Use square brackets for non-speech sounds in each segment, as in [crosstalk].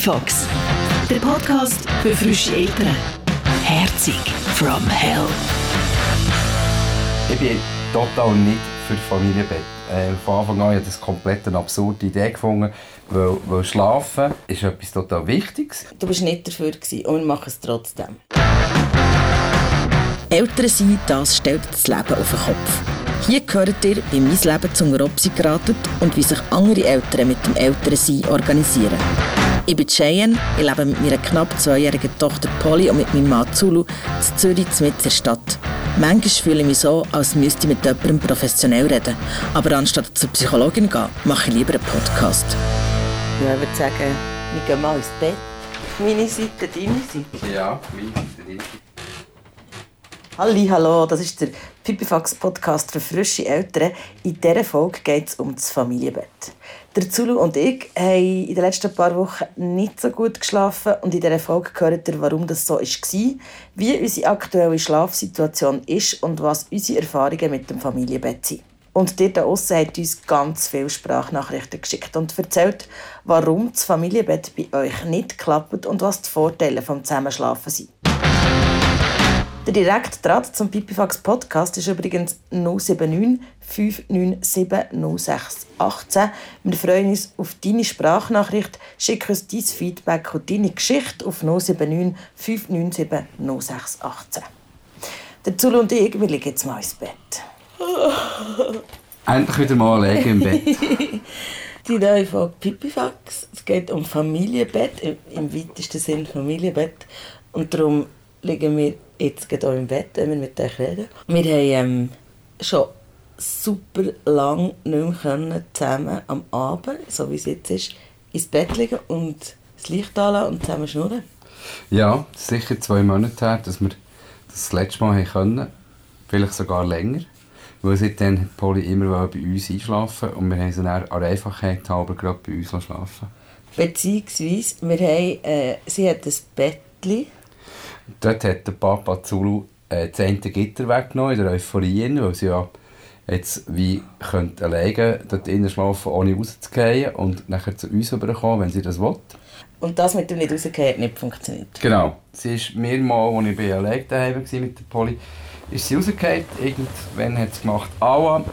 Pipi Fox, der Podcast für frische Eltern. Herzig from hell. Ich bin total nicht für Familienbett. Äh, von Anfang an habe ich das komplett eine absurde Idee gefunden, weil, weil Schlafen ist etwas total Wichtiges. Du bist nicht dafür gewesen, und wir machen es trotzdem. Eltern sein, das stellt das Leben auf den Kopf. Hier gehört ihr, wie mein Leben zum Robsi geraten und wie sich andere Eltern mit dem Elternsein organisieren. Ich bin Cheyenne, ich lebe mit meiner knapp zweijährigen Tochter Polly und mit meinem Mann Zulu in Zürich, in der Stadt. Manchmal fühle ich mich so, als müsste ich mit jemandem professionell reden. Aber anstatt zur Psychologin zu gehen, mache ich lieber einen Podcast. Ja, ich würde sagen, wir gehen mal ins Bett. Meine Seite, deine Seite. Ja, wie? Halli, hallo, das ist der Pipifax Podcast für frische Eltern. In dieser Folge geht es um das Familienbett. Der Zulu und ich haben in den letzten paar Wochen nicht so gut geschlafen und in dieser Folge hört ihr, warum das so war, wie unsere aktuelle Schlafsituation ist und was unsere Erfahrungen mit dem Familienbett sind. Und der da aussen hat uns ganz viele Sprachnachrichten geschickt und erzählt, warum das Familienbett bei euch nicht klappt und was die Vorteile vom Zusammenschlafen sind. Der direkte Draht zum Pipifax Podcast ist übrigens 079 597 0618. Wir freuen uns auf deine Sprachnachricht. Schick uns dein Feedback und deine Geschichte auf 079 597 0618. Der Zulu und ich, wir liegen jetzt mal ins Bett. [laughs] Endlich wieder mal legen im Bett. [laughs] Die neue Folge Pipifax. Es geht um Familienbett, im, im weitesten Sinn Familienbett. Und darum liegen wir jetzt hier im Bett, wenn wir mit euch reden. Wir haben ähm, schon super lang nicht mehr können, zusammen am Abend, so wie es jetzt ist, ins Bett liegen und das Licht anlassen und zusammen schnurren. Ja, sicher zwei Monate her, dass wir das letzte Mal haben können. Vielleicht sogar länger. Weil seitdem hat Polly immer bei uns einschlafen und wir haben sie dann an Einfachheit halber gerade bei uns schlafen Beziehungsweise, wir haben, äh, sie hat ein Bettchen. Dort hat der Papa Zulu äh, das eine Gitter weggenommen, in der Euphorie, weil sie ja jetzt wie könnte alleine dort innen schlafen, ohne rauszugehen und nachher zu uns rüberkommen, wenn sie das will. Und das mit dem nicht rausgehen hat nicht funktioniert. Genau. Sie ist mir mal, als ich bei alleine daheim war mit der Polly, ist sie rausgefallen. Irgendwann hat sie gemacht, aua.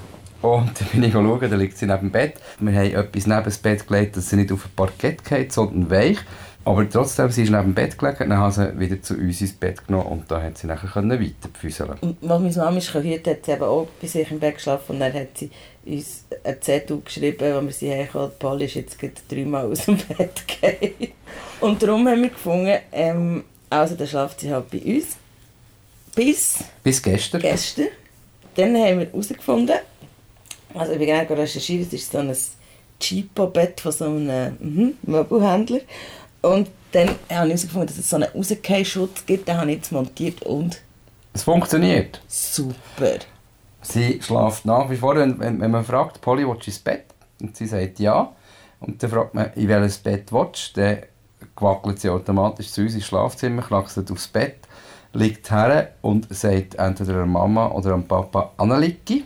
Und dann bin ich schauen, da liegt sie neben dem Bett. Wir haben etwas neben das Bett gelegt, dass sie nicht auf ein Parkett geht, sondern weich. Aber trotzdem, sie ist neben dem Bett gelegen, dann haben sie wieder zu uns ins Bett genommen und da hat sie nachher weiter pfüseln. Und als meine Mama ist heute hat sie eben auch bei sich im Bett geschlafen und dann hat sie uns ein Zettel geschrieben, wo wir sie haben, Paul ist jetzt gerade dreimal aus dem Bett [laughs] gefallen. Und darum haben wir gefunden, ähm, also dann schlaft sie halt bei uns. Bis... Bis gestern. Gestern. Dann haben wir herausgefunden, also ich bin gerne recherchiert, es ist so ein Cheapo-Bett von so einem mhm, Möbelhändler. Und dann habe ich herausgefunden, dass es so einen Rausgehschutz gibt, den habe ich jetzt montiert und... Es funktioniert. Super. Sie schläft nach wie vor, wenn, wenn, wenn man fragt, Polly, willst du ins Bett? Und sie sagt ja. Und dann fragt man, in welches Bett willst du? Dann gewackelt sie automatisch zu uns ins Schlafzimmer, klackst aufs Bett, liegt her und sagt entweder der Mama oder dem Papa Annaliki,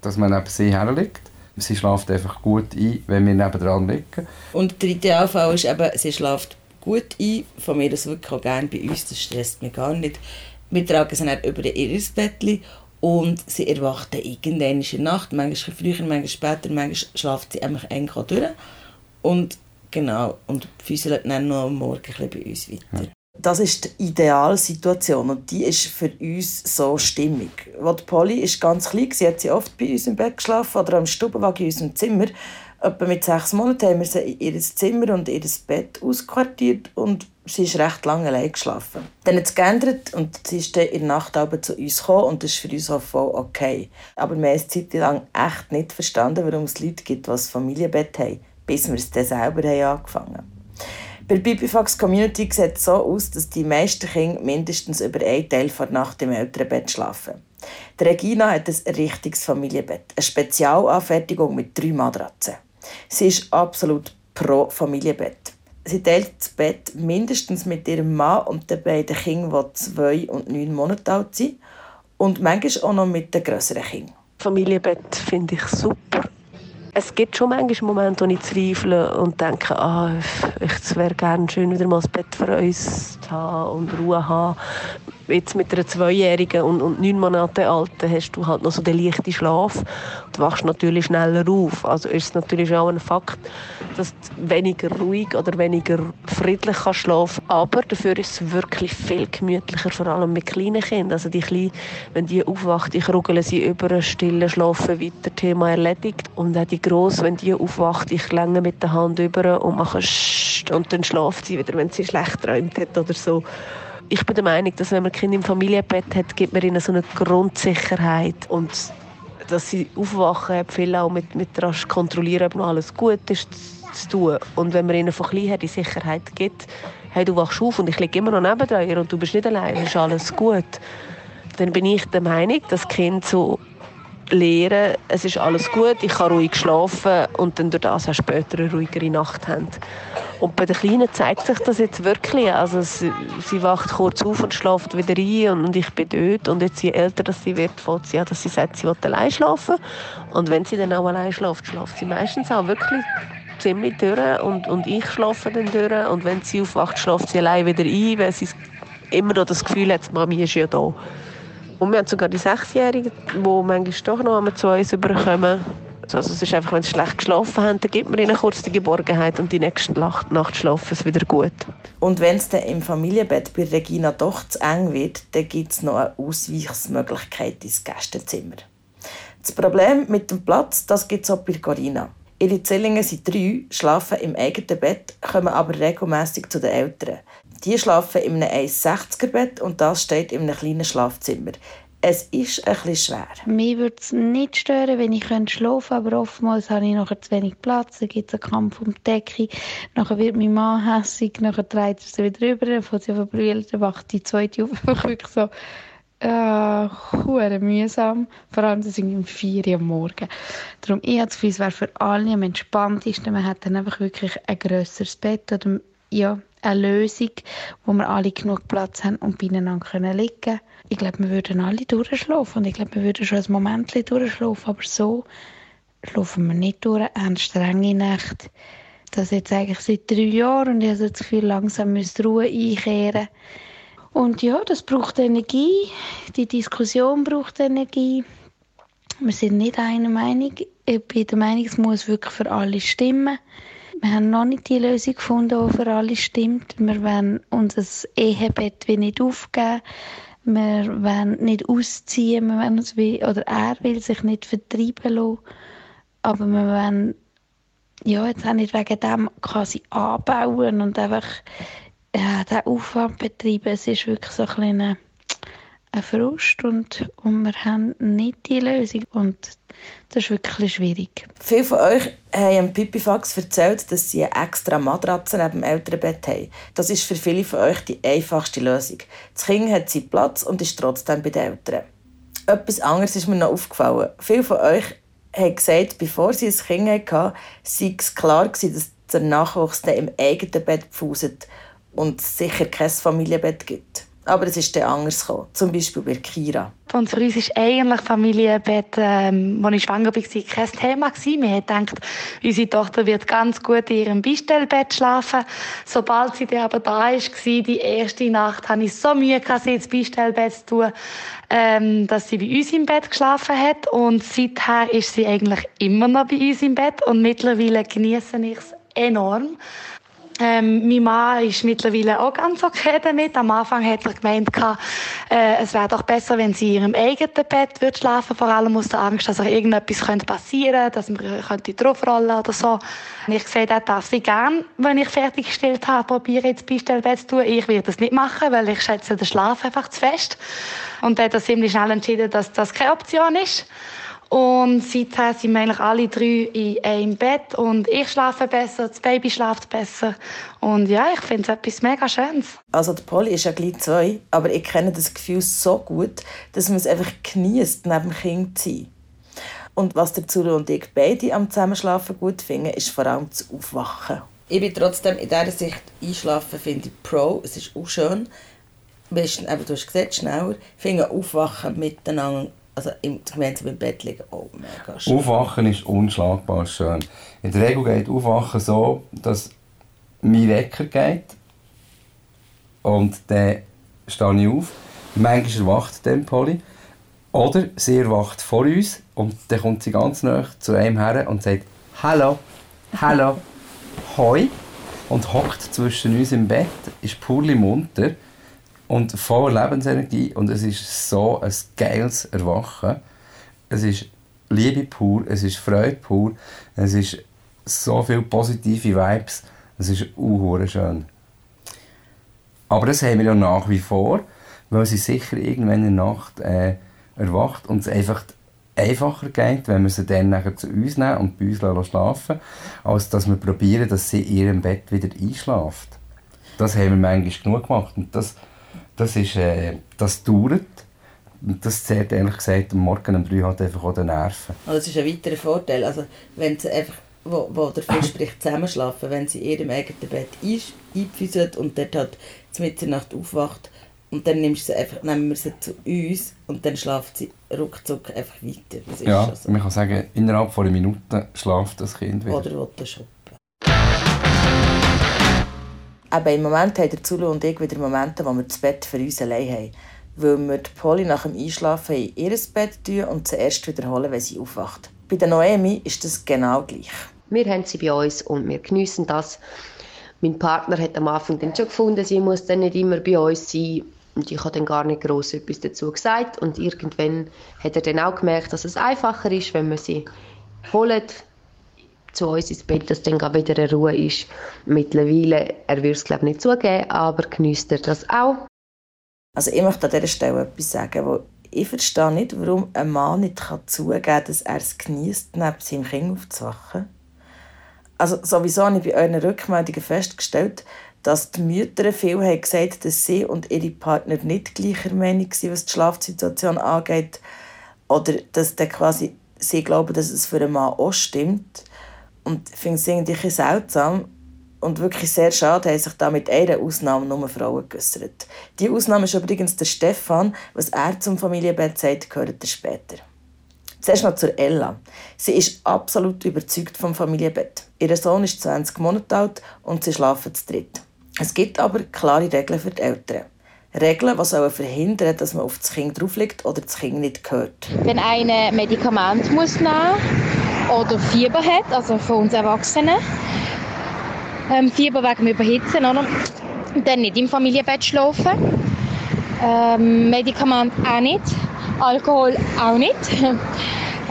dass man neben sie herliegt. Sie schläft einfach gut ein, wenn wir nebendran liegen. Und der Idealfall ist eben, sie schläft gut ein, von mir das wirklich auch gerne bei uns, das stresst mich gar nicht. Wir tragen sie dann über ihr Bettchen und sie erwacht dann irgendwann in der Nacht, manchmal früher, manchmal später, manchmal schläft sie einfach auch durch. Und genau, und füßelt dann noch am Morgen ein bisschen bei uns weiter. Ja. Das ist die Idealsituation und die ist für uns so stimmig. Weil Polly ist ganz klein, sie hat sie oft bei uns im Bett geschlafen oder am Stubbenwagen in unserem Zimmer. Etwa mit sechs Monaten haben wir sie in ihr Zimmer und ihr Bett ausquartiert und sie ist recht lange allein geschlafen. Dann hat es geändert und sie ist dann in der Nacht zu uns gekommen und das ist für uns auch voll okay. Aber wir haben eine Zeit lang echt nicht verstanden, warum es Leute gibt, die ein Familienbett haben, bis wir es dann selber haben angefangen haben. Bei der Bibifax Community sieht es so aus, dass die meisten Kinder mindestens über einen Teil der Nacht im Elternbett schlafen. Die Regina hat ein richtiges Familienbett, eine Spezialanfertigung mit drei Matratzen. Sie ist absolut pro Familienbett. Sie teilt das Bett mindestens mit ihrem Mann und den beiden Kindern, die zwei und neun Monate alt sind, und manchmal auch noch mit den grösseren Kindern. Familienbett finde ich super. Es gibt schon manchmal Momente, wo ich zweifle und denke, ah, ich wäre gerne schön, wieder mal ein Bett für uns zu haben und Ruhe haben jetzt mit einer Zweijährigen und, und neun Monate Alten hast du halt noch so den leichten Schlaf. Du wachst natürlich schneller auf. Also ist es natürlich auch ein Fakt, dass du weniger ruhig oder weniger friedlich kannst schlafen Aber dafür ist es wirklich viel gemütlicher, vor allem mit kleinen Kindern. Also die Kleinen, wenn die aufwacht, ich ruggele sie über, stillen, schlafen weiter, Thema erledigt. Und auch die Gross, wenn die aufwacht, ich länge mit der Hand über und mache und dann schlaft sie wieder, wenn sie schlecht träumt hat oder so ich bin der Meinung, dass wenn man Kind im Familienbett hat, gibt man ihnen so eine Grundsicherheit und dass sie aufwachen, viel auch mit, mit rasch kontrollieren, ob noch alles gut ist, zu tun. Und wenn man ihnen von klein her die Sicherheit gibt, hey, du wachst auf und ich liege immer noch neben dir und du bist nicht allein, ist alles gut, dann bin ich der Meinung, dass Kind so lernen, es ist alles gut, ich kann ruhig schlafen und dann durch das auch später eine ruhigere Nacht haben. Und bei den Kleinen zeigt sich das jetzt wirklich. Also sie, sie wacht kurz auf und schläft wieder ein und, ich bin dort. Und jetzt, je älter dass sie wird, fängt sie an, dass sie sagt, sie will allein schlafen. Und wenn sie dann auch allein schläft, schläft sie meistens auch wirklich ziemlich durch und, und ich schlafe dann durch. Und wenn sie aufwacht, schläft sie allein wieder ein, weil sie immer noch das Gefühl hat, Mami ist ja da. Und wir haben sogar die Sechsjährigen, die manchmal doch noch einmal zu uns überkommen. Also es ist einfach, wenn sie schlecht geschlafen haben, dann gibt man ihnen kurz die Geborgenheit und die nächste Nacht, Nacht schlafen sie wieder gut. Und wenn es dann im Familienbett bei Regina doch zu eng wird, dann gibt es noch eine Ausweichsmöglichkeit ins Gästezimmer. Das Problem mit dem Platz, das gibt es auch bei Corinna. Ihre Zwillinge sind drei, schlafen im eigenen Bett, kommen aber regelmäßig zu den Eltern. Die schlafen in einem 1,60er Bett und das steht in einem kleinen Schlafzimmer. Es ist bisschen schwer. Mich würde es nicht stören, wenn ich schlafen könnte, aber oftmals habe ich nachher zu wenig Platz. Dann gibt es einen Kampf um die Decke. Nachher wird mein Mann hässig, nachher dreht er sie wieder rüber, dann fängt sie brüllen, dann wacht die zweite auf. [laughs] wirklich so, äh, mühsam. Vor allem das um 4 Uhr am Morgen. Darum, ich habe das Gefühl, es wäre für alle am entspanntesten. Man hat dann einfach wirklich ein grösseres Bett oder ja, eine Lösung, wo wir alle genug Platz haben und beieinander können liegen Ich glaube, wir würden alle durchschlafen und ich glaube, wir würden schon ein Moment durchschlafen, aber so schlafen wir nicht durch. Eine strenge Nacht. Das jetzt eigentlich seit drei Jahren und ich habe das Gefühl, langsam müsste Ruhe einkehren. Und ja, das braucht Energie. Die Diskussion braucht Energie. Wir sind nicht einer Meinung. Ich bin der Meinung, es muss wirklich für alle stimmen. Wir haben noch nicht die Lösung gefunden, die für alle stimmt. Wir wollen unser Ehebett wie nicht aufgeben. Wir wollen nicht ausziehen. Wir wollen uns wie, oder er will sich nicht vertreiben lassen. Aber wir wollen ja, jetzt auch nicht wegen dem quasi anbauen und einfach ja, den Aufwand betreiben. Es ist wirklich so ein kleiner ein Frust und, und wir haben nicht die Lösung. Und das ist wirklich schwierig. Viele von euch haben Pipifax erzählt, dass sie eine extra Matratze neben dem Elternbett haben. Das ist für viele von euch die einfachste Lösung. Das Kind hat seinen Platz und ist trotzdem bei den Eltern. Etwas anderes ist mir noch aufgefallen. Viele von euch haben gesagt, bevor sie ein Kind hatten, sei es klar gewesen, dass der Nachwuchs im eigenen Bett pfuset und es sicher kein Familienbett gibt. Aber es ist dann anders gekommen. Zum Beispiel bei Kira. Und für uns ist eigentlich Familienbett, ähm, als ich schwanger war, kein Thema gewesen. Wir haben gedacht, unsere Tochter wird ganz gut in ihrem Beistellbett schlafen. Sobald sie dann aber da war, die erste Nacht, hatte ich so Mühe, sie ins Beistellbett zu tun, ähm, dass sie bei uns im Bett geschlafen hat. Und seither ist sie eigentlich immer noch bei uns im Bett. Und mittlerweile genieße ich es enorm. Ähm, mein Mann ist mittlerweile auch ganz okay damit. Am Anfang hat er gemeint, äh, es wäre doch besser, wenn sie in ihrem eigenen Bett wird schlafen vor allem aus der Angst, dass ihr irgendetwas könnte passieren könnte, dass man könnte draufrollen oder so. Ich sehe, das darf sie gern, wenn ich fertiggestellt habe, probiere ins Beistellbett zu tun. Ich werde das nicht machen, weil ich schätze den Schlaf einfach zu fest. Und dann hat er ziemlich schnell entschieden, dass das keine Option ist. Und seither sind wir eigentlich alle drei in einem Bett und ich schlafe besser, das Baby schläft besser. Und ja, ich finde es etwas mega Schönes. Also der Polly ist ja gleich zwei, aber ich kenne das Gefühl so gut, dass man es einfach genießt, neben dem Kind zu sein. Und was der Zuru und ich beide am Zusammenschlafen gut finden, ist vor allem das Aufwachen. Ich bin trotzdem in dieser Sicht einschlafen, finde ich pro. Es ist auch schön. Weißt, eben, du hast gesagt, schneller. Ich finde Aufwachen miteinander Also im gemeinsam im Bett liegen, oh, mega schön. Aufwachen ist unschlagbar schön. In der Regel geht Aufwachen so, dass mein Wecker geht und dann stehe ich auf. Manchmal erwacht dann Polly. Oder sie erwacht vor uns und dann kommt sie ganz nah zu einem her und sagt «Hallo, hallo, hoi» und hockt zwischen uns im Bett, ist purli munter und voller Lebensenergie und es ist so ein geiles Erwachen. Es ist Liebe pur, es ist Freude pur, es ist so viele positive Vibes, es ist auch schön. Aber das haben wir ja nach wie vor, weil sie sicher irgendwann in der Nacht äh, erwacht und es einfach einfacher geht, wenn wir sie dann nachher zu uns nehmen und bei uns schlafen als dass wir probieren, dass sie in ihrem Bett wieder einschläft. Das haben wir manchmal genug gemacht und das, das, ist, äh, das dauert. Und das zehrt ehrlich gesagt am Morgen um drei halt einfach auch den Nerven. Also das ist ein weiterer Vorteil. Also wenn sie einfach, wo, wo der Fisch spricht, zusammenschlafen, wenn sie in ihrem eigenen Bett einpfüselt und dort halt zur Mitternacht aufwacht, und dann nimmst sie einfach, nehmen wir sie zu uns und dann schlaft sie ruckzuck einfach weiter. Ja, so. man kann sagen, innerhalb von einer Minute schlaft das Kind wieder. Oder will das Aber im Moment haben der Zulu und ich wieder Momente, wo wir das Bett für uns allein haben. Weil wir die Polly nach dem Einschlafen in ihr Bett tun und sie erst wiederholen, wenn sie aufwacht. Bei der Noemi ist das genau gleich. Wir haben sie bei uns und wir geniessen das. Mein Partner hat am Anfang dann schon gefunden, sie muss dann nicht immer bei uns sein. Und ich habe dann gar nicht groß etwas dazu gesagt. Und irgendwann hat er dann auch gemerkt, dass es einfacher ist, wenn man sie holt zu uns ins Bett, dass dann wieder eine Ruhe ist. Mittlerweile, er würde es glaube nicht zugeben, aber genießt er das auch. Also ich möchte an dieser Stelle etwas sagen, wo ich verstehe nicht, warum ein Mann nicht zugeben kann, dass er es genießt, neben seinem Kind aufzuwachen. Also sowieso habe ich bei euren Rückmeldungen festgestellt, dass die Mütter viel haben gesagt dass sie und ihre Partner nicht gleicher Meinung sind, was die Schlafsituation angeht. Oder dass quasi sie glauben, dass es für einen Mann auch stimmt. Und ich finde es irgendwie seltsam und wirklich sehr schade, haben sich da mit einer Ausnahme nur Frauen geäußert. Die Ausnahme ist übrigens der Stefan. Was er zum Familienbett sagt, gehört er später. Zuerst noch zur Ella. Sie ist absolut überzeugt vom Familienbett. Ihr Sohn ist 20 Monate alt und sie schlafen zu dritt. Es gibt aber klare Regeln für die Eltern. Regeln, die sollen verhindern, dass man auf das Kind drauflegt oder das Kind nicht hört. Wenn einer Medikament muss nehmen oder Fieber hat, also für uns Erwachsene, ähm, Fieber wegen Überhitzen, oder? dann nicht im Familienbett schlafen. Ähm, Medikament auch nicht, Alkohol auch nicht. [laughs]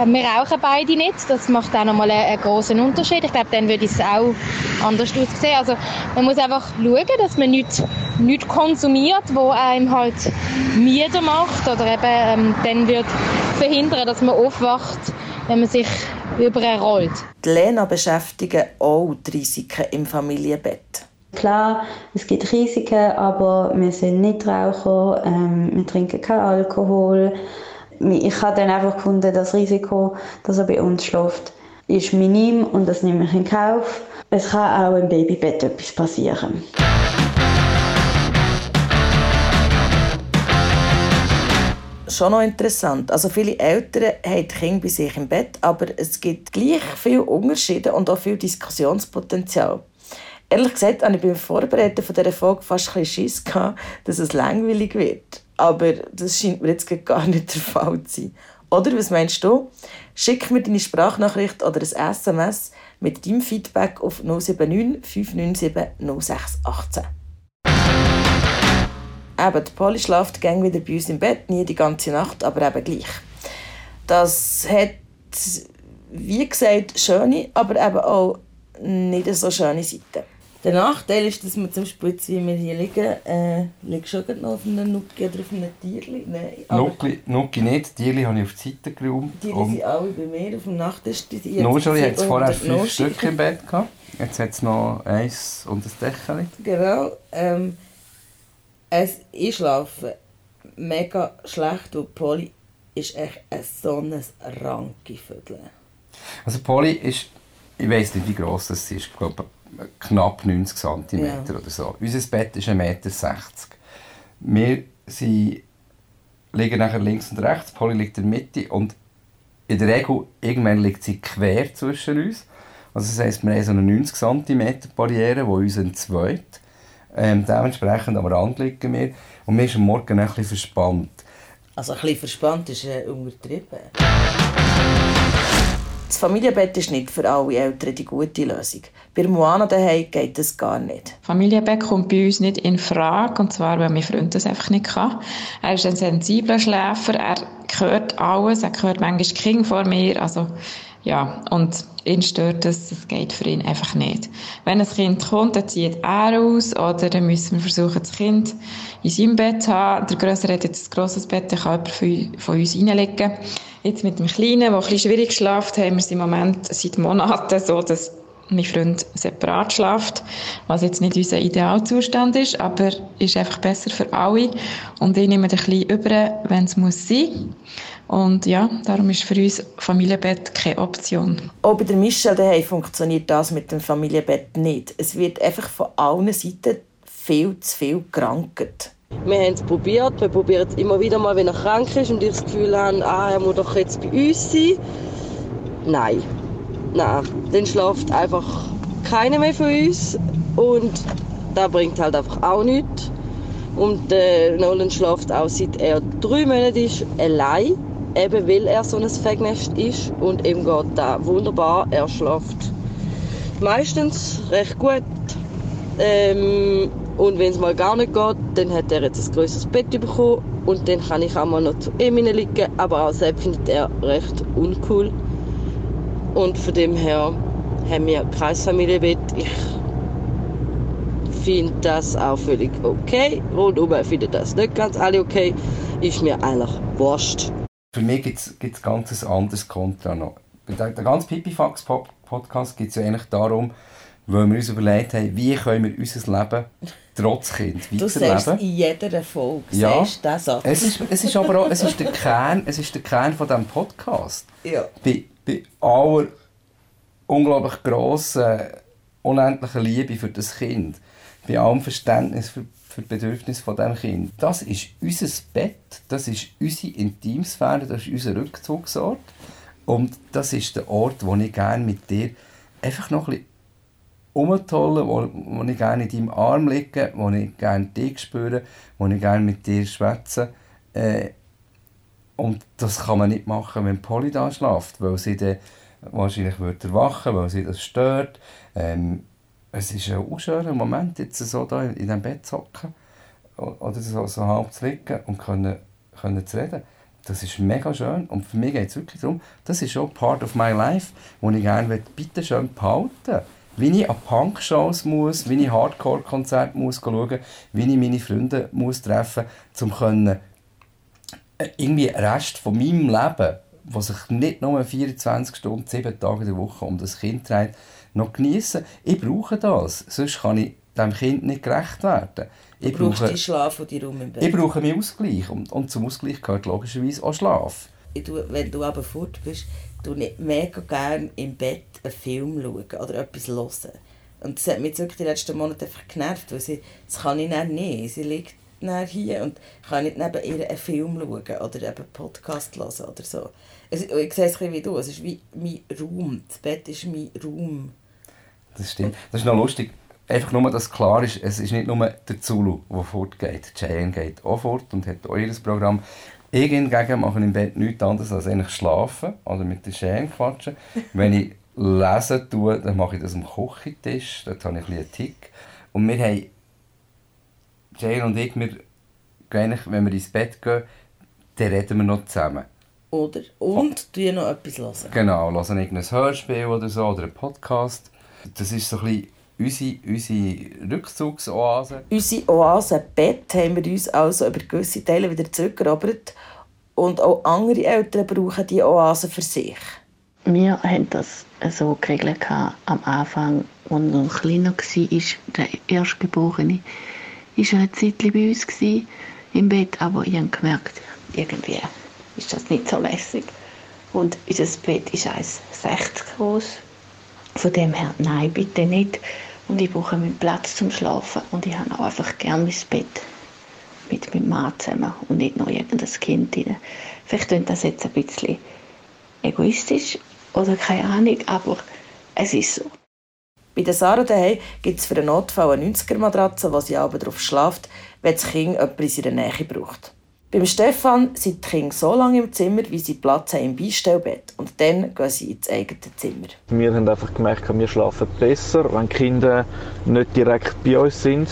Wir rauchen beide nicht. Das macht auch nochmal einen großen Unterschied. Ich glaube, dann würde es auch anders aussehen. Also man muss einfach schauen, dass man nichts, nichts konsumiert, wo einem halt müde macht oder eben ähm, dann wird verhindern, dass man aufwacht, wenn man sich überrollt. Die Lena beschäftigen auch die Risiken im Familienbett. Klar, es gibt Risiken, aber wir sind nicht Raucher, ähm, wir trinken keinen Alkohol ich habe dann einfach gefunden, das Risiko, dass er bei uns schläft, ist minim und das nehme ich in Kauf. Es kann auch im Babybett etwas passieren. Schon noch interessant. Also viele Eltern haben die Kinder bei sich im Bett, aber es gibt gleich viele Unterschiede und auch viel Diskussionspotenzial. Ehrlich gesagt hatte ich beim Vorbereiten von dieser Folge fast ein bisschen Schiss, dass es langweilig wird. Aber das scheint mir jetzt gar nicht der Fall zu sein. Oder was meinst du? Schick mir deine Sprachnachricht oder ein SMS mit deinem Feedback auf 079 597 0618. Eben, die Polly schläft gäng wieder bei uns im Bett, nie die ganze Nacht, aber eben gleich. Das hat, wie gesagt, schöne, aber eben auch nicht so schöne Seiten. Der Nachteil ist, dass man zum Beispiel, wie wir hier liegen, äh, liegt schon noch auf einem Nuki oder auf einem Tierli. Nein, Nuki, Nuki nicht, Tierli habe ich auf die Seite geräumt. Die sind alle bei mir auf dem Nachttisch. Nuscheli hat vorher fünf Stück im Bett gehabt. Jetzt hat es noch eins und ein Deckel. Genau. Ähm, es Einschlafen mega schlecht, weil Polly ist echt ein so ein ranke Vögel. Also Polly ist, ich weiß nicht wie gross das ist, ich glaube knapp 90 cm ja. oder so. Unser Bett ist 1,60 m. Wir sind liegen nachher links und rechts, Polly liegt in der Mitte und in der Regel irgendwann liegt sie quer zwischen uns. Also das heisst, wir haben so eine 90 cm Barriere, die uns entzweit. Ähm, dementsprechend am Rand liegen wir und wir sind am Morgen ein bisschen verspannt. Also ein bisschen verspannt ist äh, untertrieben. Das Familienbett ist nicht für alle Eltern die gute Lösung. Bei Moana daheim geht das gar nicht. Familienbett kommt bei uns nicht in Frage, und zwar, weil mein Freund das einfach nicht kann. Er ist ein sensibler Schläfer, er hört alles, er hört manchmal King vor mir, also ja, und ihn stört das, das geht für ihn einfach nicht. Wenn ein Kind kommt, dann zieht er aus oder dann müssen wir versuchen, das Kind in seinem Bett zu haben. Der Größere hat jetzt ein grosses Bett, dann kann jemand von uns reinlegen. Jetzt mit dem Kleinen, der ein bisschen schwierig schläft, haben wir es im Moment seit Monaten so, dass mein Freund separat schläft, was jetzt nicht unser Idealzustand ist, aber ist einfach besser für alle. Und ich nehme ein bisschen über, wenn es muss sein. Und ja, darum ist für uns Familienbett keine Option. Auch bei der Michelle daheim funktioniert das mit dem Familienbett nicht. Es wird einfach von allen Seiten viel zu viel gerankt. Wir haben es probiert, wir probieren es immer wieder mal, wenn er krank ist und ich das Gefühl haben, ah, er muss doch jetzt bei uns sein. Nein, nein, dann schläft einfach keiner mehr von uns und das bringt halt einfach auch nichts. Und äh, Nolan schläft auch seit er drei Monate ist allein eben weil er so ein Fegnest ist und ihm geht da wunderbar. Er schläft meistens recht gut. Ähm, und wenn es mal gar nicht geht, dann hat er jetzt ein größeres Bett bekommen und dann kann ich auch mal noch zu ihm liegen. Aber auch selbst findet er recht uncool. Und von dem her haben wir kein Familienbett. Ich finde das auch völlig okay. Rundum finden das nicht ganz alle okay. Ist mir eigentlich wurscht. Für mich gibt es ganz ein anderes Kontra noch. Der, der ganze Pipifax-Podcast geht es ja eigentlich darum, weil wir uns überlegt haben, wie können wir unser Leben trotz Kind weiterleben. Du sagst in jeder Folge, ja, diesen Satz. Es ist, es ist aber auch es ist der Kern, es ist der Kern von diesem Podcast. Ja. Bei, bei aller unglaublich grossen, unendlichen Liebe für das Kind, bei allem Verständnis für für die Bedürfnisse von dem Kind. Das ist unser Bett, das ist unsere Intimsphäre, das ist unser Rückzugsort. Und das ist der Ort, wo ich gerne mit dir einfach noch ein bisschen wo, wo ich gerne in deinem Arm liege, wo ich gerne dich spüre, wo ich gerne mit dir schwätze. Äh, und das kann man nicht machen, wenn Polly da schläft, weil sie dann wahrscheinlich wird erwachen, weil sie das stört. Ähm, es ist ein unschöner Moment, jetzt so da in diesem Bett zu hocken oder so, so halb zu liegen und können, können zu reden. Das ist mega schön und für mich geht es wirklich darum, das ist auch part of my life, wo ich gerne bitte schön behalten wie ich an Punk-Shows muss, wie ich Hardcore-Konzerte muss schauen, wie ich meine Freunde muss treffen muss, um irgendwie Rest von meinem Leben, was sich nicht nur 24 Stunden, 7 Tage in der Woche um das Kind dreht, noch genießen. Ich brauche das, sonst kann ich dem Kind nicht gerecht werden. Ich du brauche, Schlaf und die Raum im Bett. Ich brauche meinen Ausgleich und, und zum Ausgleich gehört logischerweise auch Schlaf. Tue, wenn du aber fort bist, du nicht mega gerne im Bett einen Film schauen oder etwas hören. Und das hat mich wirklich die letzten Monate einfach genervt, weil sie, das kann ich dann nicht. Sie liegt hier und kann nicht neben ihr einen Film schauen oder eben einen Podcast hören oder so. ich sehe es ein wie du, es ist wie mein Raum. Das Bett ist mein Raum. Das stimmt. Das ist noch lustig. Einfach nur, dass klar ist, es ist nicht nur der Zulu, der fortgeht. Cheyenne geht auch fort und hat auch ihr Programm. Ich hingegen mache im Bett nichts anderes als eigentlich schlafen oder mit der Cheyenne quatschen. Wenn ich lesen tue, dann mache ich das am Küchentisch. Dort habe ich ein einen Tick. Und wir haben, Cheyenne und ich, wir gehen, wenn wir ins Bett gehen, dann reden wir noch zusammen. Oder? Und tun noch etwas hören. Genau, hören irgendein Hörspiel oder so oder einen Podcast. Das ist so ein bisschen unsere, unsere Rückzugsoase. Unsere Oase Bett haben wir uns also über gewisse Teile wieder zurückgerobert. Und auch andere Eltern brauchen diese Oase für sich. Wir haben das so geregelt am Anfang, als er noch kleiner war, der Erstgeborene, war eine Zeit bei uns im Bett, aber ich habe gemerkt, irgendwie ist das nicht so lässig. Und unser Bett ist 1,60 groß von dem her, nein, bitte nicht. Und ich brauche meinen Platz zum Schlafen und ich habe auch einfach gerne mein Bett. mit meinem Mann zusammen und nicht noch irgendein Kind rein. Vielleicht klingt das jetzt ein bisschen egoistisch oder keine Ahnung, aber es ist so. Bei der Sarah daheim gibt es für einen Notfall eine 90er-Matratze, wo sie abends drauf schläft, wenn das Kind jemand in seiner Nähe braucht. Beim Stefan sind die Kinder so lange im Zimmer, wie sie Platz haben im Beistellbett. Und dann gehen sie ins eigene Zimmer. Wir haben einfach gemerkt, wir schlafen besser, wenn die Kinder nicht direkt bei uns sind.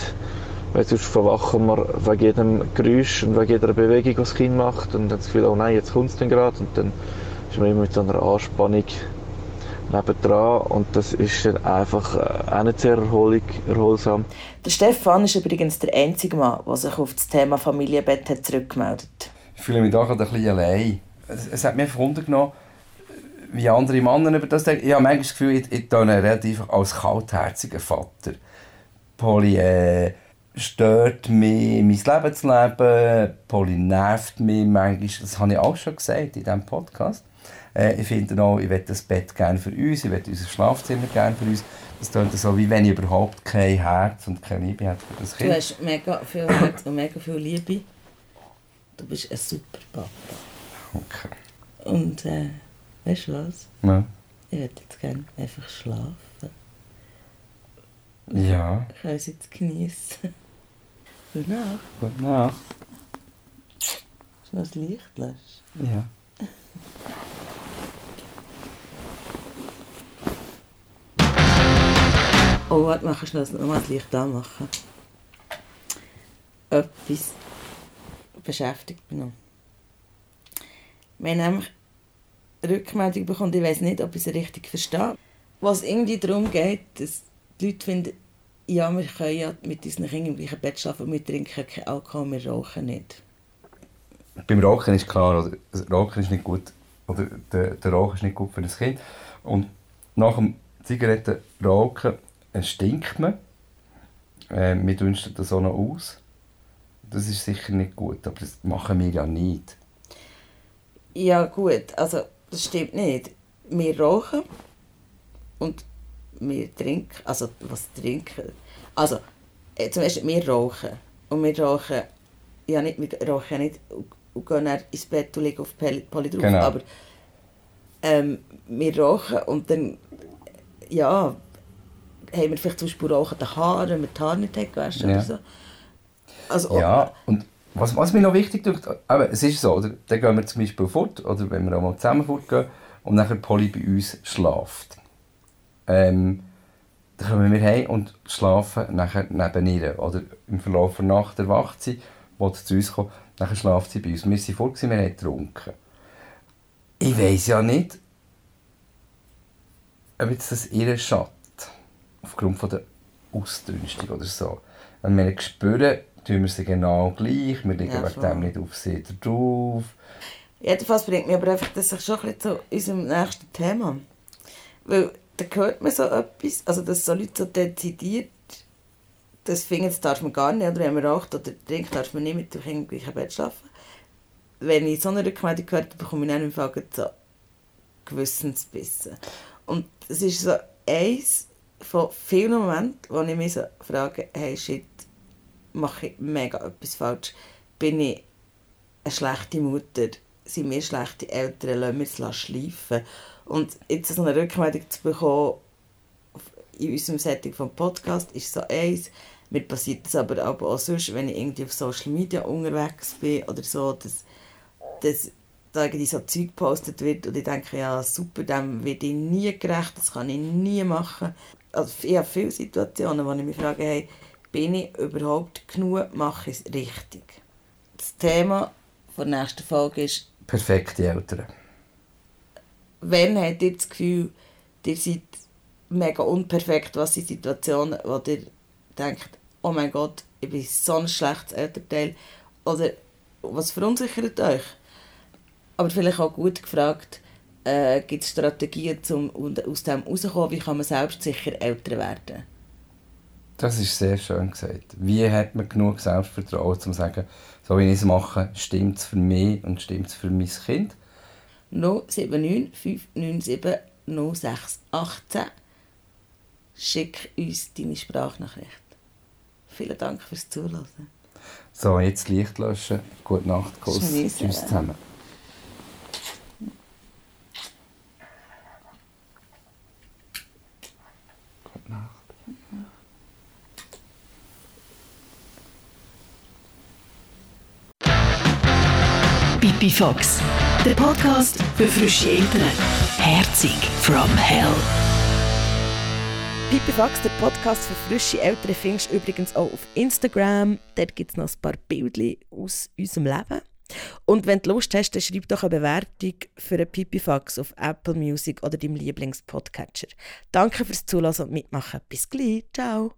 Weil sonst verwachen wir wegen jedem Geräusch und wegen jeder Bewegung, die das Kind macht. Und dann das Gefühl, oh nein, jetzt kommt es gerade. Und dann ist man immer mit so einer Anspannung nebendran. Und das ist dann einfach äh, auch nicht sehr erholig, erholsam. Der Stefan ist übrigens der einzige Mann, der sich auf das Thema Familienbett hat zurückgemeldet hat. Ich fühle mich da gerade ein bisschen allein. Es, es hat mich Wunder genommen, wie andere Männer über das denken. Ich habe manchmal das Gefühl, ich, ich relativ als kaltherziger Vater. Polly äh, stört mich, mein Leben zu leben. Polly nervt mich manchmal. Das habe ich auch schon gesagt in diesem Podcast. Äh, ich finde auch, ich will das Bett gerne für uns, ich will unser Schlafzimmer gerne für uns. Das klingt so, wie wenn ich überhaupt kein Herz und keine Liebe hätte für das Kind. Du hast mega viel Herz und mega viel Liebe. Du bist ein super Papa. Okay. Und äh, weißt du was? Ja. Ich würde jetzt gerne einfach schlafen. Ja. Ich kann es jetzt genießen. Gute Nacht. Gute Nacht. Du noch das Licht löscht? Ja. Oh, warte, mach schnell nochmal das Licht anmachen. Etwas beschäftigt mich noch. Wir haben nämlich Rückmeldung bekommen, ich weiß nicht, ob ich es richtig verstehe. Was irgendwie darum geht, dass die Leute finden, ja, wir können ja mit unseren Kindern im gleichen Bett schlafen, wir trinken keinen Alkohol, wir rauchen nicht. Beim Rauchen ist klar, oder, das Rauchen ist nicht gut, oder der, der Rauch ist nicht gut für das Kind. Und nach dem Zigarettenrauchen stinkt man. Äh, wir dünsten das auch noch aus. Das ist sicher nicht gut, aber das machen wir ja nicht. Ja gut, also das stimmt nicht. Wir rauchen und wir trinken, also was trinken? Also äh, zum Beispiel wir rauchen und wir rauchen ja nicht, wir rauchen ja nicht und, gehen dann ins Bett und liegen auf Poli Poli drauf, Genau. aber ähm, wir rauchen und dann ja haben wir vielleicht zum Beispiel rauchende Haare, wenn wir die Haare nicht gewaschen Ja. oder so. Also, Ja, und was, was mir noch wichtig ist, aber es ist so, oder? dann gehen wir zum Beispiel fort, oder wenn wir auch mal zusammen fortgehen, und nachher Polly bei uns schläft. Ähm, dann kommen wir heim und schlafen nachher neben ihr. Oder im Verlauf der Nacht erwacht sie, will zu uns kommen, nachher schlaft sie bei uns. Wir sind vor, wir haben getrunken. Ich weiß ja nicht, ob jetzt das ihr schadet, aufgrund von der Ausdünstung oder so. Wenn wir nicht spüren, tun wir sie genau gleich, wir liegen Ja, wegen dem nicht auf sie drauf. Jedenfalls bringt mich aber einfach das schon ein bisschen zu unserem nächsten Thema. Weil da hört man so etwas, also dass so Leute so dezidiert, das finden, das darf man gar nicht, oder wenn man raucht oder trinkt, darf man nicht mit dem Kind im gleichen Bett schlafen. Wenn ich so eine Rückmeldung gehört habe, bekomme ich dann im Fall so Gewissensbissen. Und es ist so eins von vielen Momenten, wo ich mich so frage, hey shit, mache ich mega etwas falsch? Bin ich eine schlechte Mutter? Sind wir schlechte Eltern? Lassen wir es schleifen? Und jetzt so eine Rückmeldung zu bekommen in unserem Setting vom Podcast ist so eins. Mir passiert das aber auch sonst, wenn ich irgendwie auf Social Media unterwegs bin oder so, dass, dass da irgendwie so Zeug gepostet wird und ich denke, ja super, dem werde ich nie gerecht, das kann ich nie machen. Also ich habe viele Situationen, wo ich mich frage, hey, bin ich überhaupt genug, mache ich es richtig? Das Thema der nächsten Folge ist, Perfekte Eltern. wenn habt ihr das Gefühl, ihr seid mega unperfekt, was sind Situationen, wo ihr denkt, oh mein Gott, ich bin so ein schlechtes Elternteil, oder was verunsichert euch? Aber vielleicht auch gut gefragt, äh, gibt es Strategien, um aus dem rauszukommen, wie kann man selbstsicher älter werden? Das ist sehr schön gesagt. Wie hat man genug Selbstvertrauen, um zu sagen, so wie ich es mache, stimmt es für mich und stimmt es für mein Kind? 079 597 0618 Schick uns deine Sprachnachricht. Vielen Dank fürs Zuhören. So, jetzt Licht löschen. Gute Nacht, Kuss. Tschüss zusammen. Pipi Fox, der Podcast für frische Eltern. Herzig from Hell. Pipifax, der Podcast für frische Eltern, findest du übrigens auch auf Instagram. Dort gibt es noch ein paar Bilder aus unserem Leben. Und wenn du Lust hast, dann schreib doch eine Bewertung für einen Pipifax auf Apple Music oder deinem Lieblingspodcatcher. Danke fürs Zuhören und Mitmachen. Bis gleich. Ciao.